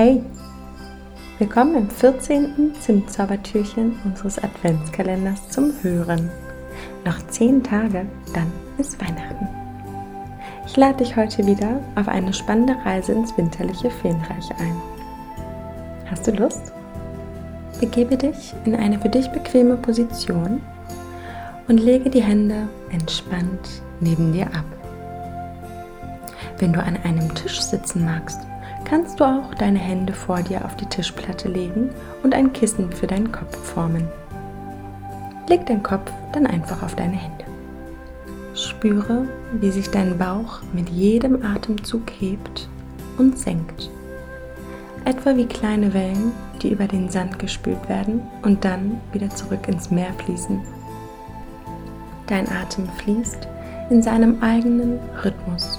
Hey, willkommen im 14. Zimtzaubertürchen unseres Adventskalenders zum Hören. Noch 10 Tage, dann ist Weihnachten. Ich lade dich heute wieder auf eine spannende Reise ins winterliche Feenreich ein. Hast du Lust? Begebe dich in eine für dich bequeme Position und lege die Hände entspannt neben dir ab. Wenn du an einem Tisch sitzen magst, kannst du auch deine Hände vor dir auf die Tischplatte legen und ein Kissen für deinen Kopf formen. Leg deinen Kopf dann einfach auf deine Hände. Spüre, wie sich dein Bauch mit jedem Atemzug hebt und senkt. Etwa wie kleine Wellen, die über den Sand gespült werden und dann wieder zurück ins Meer fließen. Dein Atem fließt in seinem eigenen Rhythmus,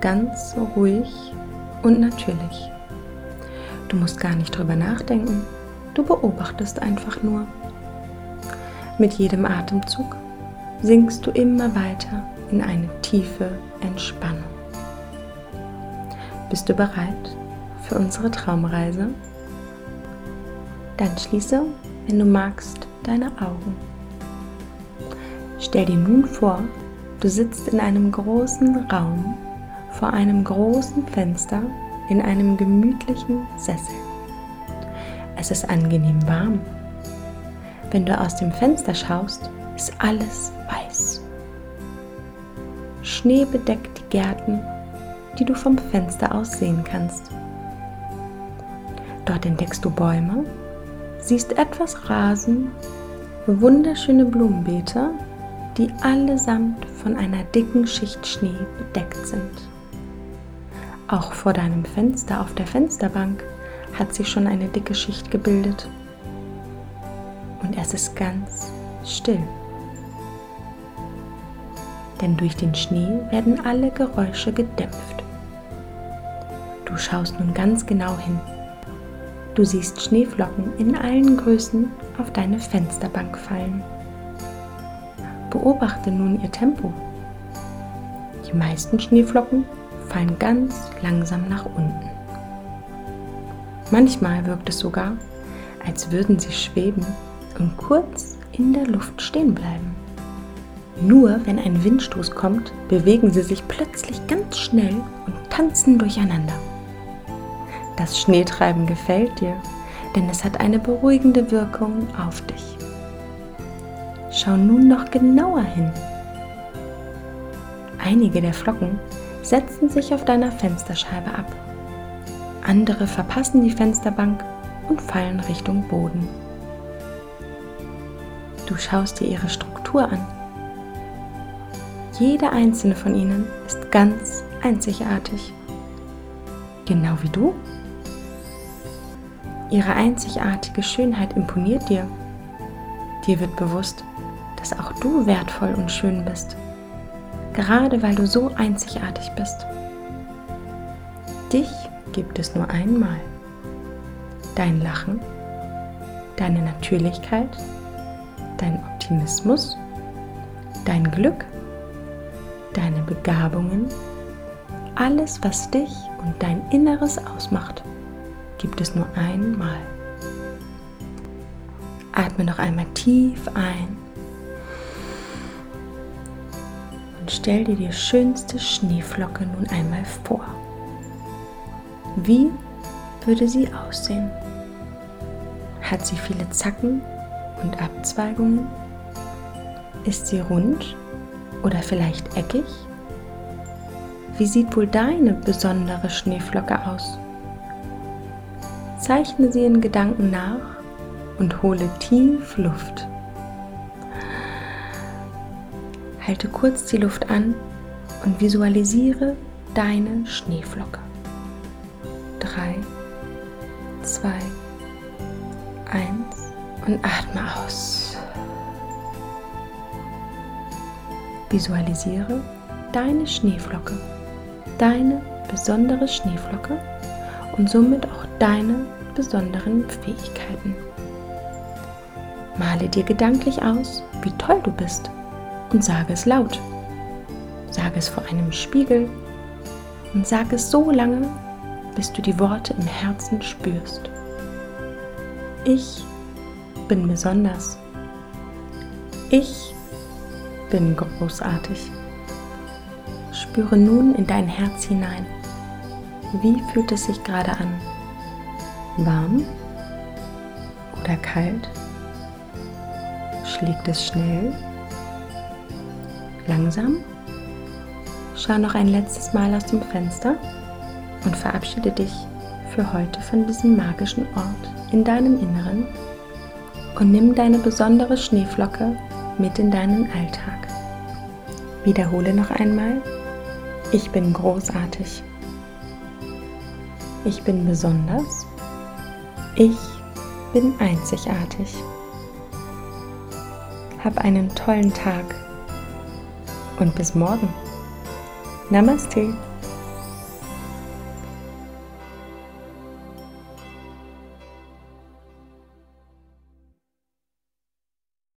ganz ruhig und natürlich. Du musst gar nicht drüber nachdenken, du beobachtest einfach nur. Mit jedem Atemzug sinkst du immer weiter in eine tiefe Entspannung. Bist du bereit für unsere Traumreise? Dann schließe, wenn du magst, deine Augen. Stell dir nun vor, du sitzt in einem großen Raum vor einem großen Fenster in einem gemütlichen Sessel. Es ist angenehm warm. Wenn du aus dem Fenster schaust, ist alles weiß. Schnee bedeckt die Gärten, die du vom Fenster aus sehen kannst. Dort entdeckst du Bäume, siehst etwas Rasen, wunderschöne Blumenbeete, die allesamt von einer dicken Schicht Schnee bedeckt sind. Auch vor deinem Fenster auf der Fensterbank hat sich schon eine dicke Schicht gebildet. Und es ist ganz still. Denn durch den Schnee werden alle Geräusche gedämpft. Du schaust nun ganz genau hin. Du siehst Schneeflocken in allen Größen auf deine Fensterbank fallen. Beobachte nun ihr Tempo. Die meisten Schneeflocken fallen ganz langsam nach unten. Manchmal wirkt es sogar, als würden sie schweben und kurz in der Luft stehen bleiben. Nur wenn ein Windstoß kommt, bewegen sie sich plötzlich ganz schnell und tanzen durcheinander. Das Schneetreiben gefällt dir, denn es hat eine beruhigende Wirkung auf dich. Schau nun noch genauer hin. Einige der Flocken setzen sich auf deiner Fensterscheibe ab. Andere verpassen die Fensterbank und fallen Richtung Boden. Du schaust dir ihre Struktur an. Jede einzelne von ihnen ist ganz einzigartig. Genau wie du. Ihre einzigartige Schönheit imponiert dir. Dir wird bewusst, dass auch du wertvoll und schön bist gerade weil du so einzigartig bist. Dich gibt es nur einmal. Dein Lachen, deine Natürlichkeit, dein Optimismus, dein Glück, deine Begabungen, alles, was dich und dein Inneres ausmacht, gibt es nur einmal. Atme noch einmal tief ein und stell dir die schönste Schneeflocke nun einmal vor. Wie würde sie aussehen? Hat sie viele Zacken und Abzweigungen? Ist sie rund oder vielleicht eckig? Wie sieht wohl deine besondere Schneeflocke aus? Zeichne sie in Gedanken nach und hole tief Luft. Halte kurz die Luft an und visualisiere deine Schneeflocke. 3, 2, 1 und atme aus. Visualisiere deine Schneeflocke, deine besondere Schneeflocke und somit auch deine besonderen Fähigkeiten. Male dir gedanklich aus, wie toll du bist und sage es laut. Sage es vor einem Spiegel und sage es so lange, bis du die Worte im Herzen spürst. Ich bin besonders. Ich bin großartig. Spüre nun in dein Herz hinein. Wie fühlt es sich gerade an? Warm oder kalt? Schlägt es schnell? Langsam? Schau noch ein letztes Mal aus dem Fenster und verabschiede dich für heute von diesem magischen Ort in deinem Inneren und nimm deine besondere Schneeflocke mit in deinen Alltag. Wiederhole noch einmal, ich bin großartig. Ich bin besonders. Ich bin einzigartig. Hab einen tollen Tag und bis morgen. Namaste.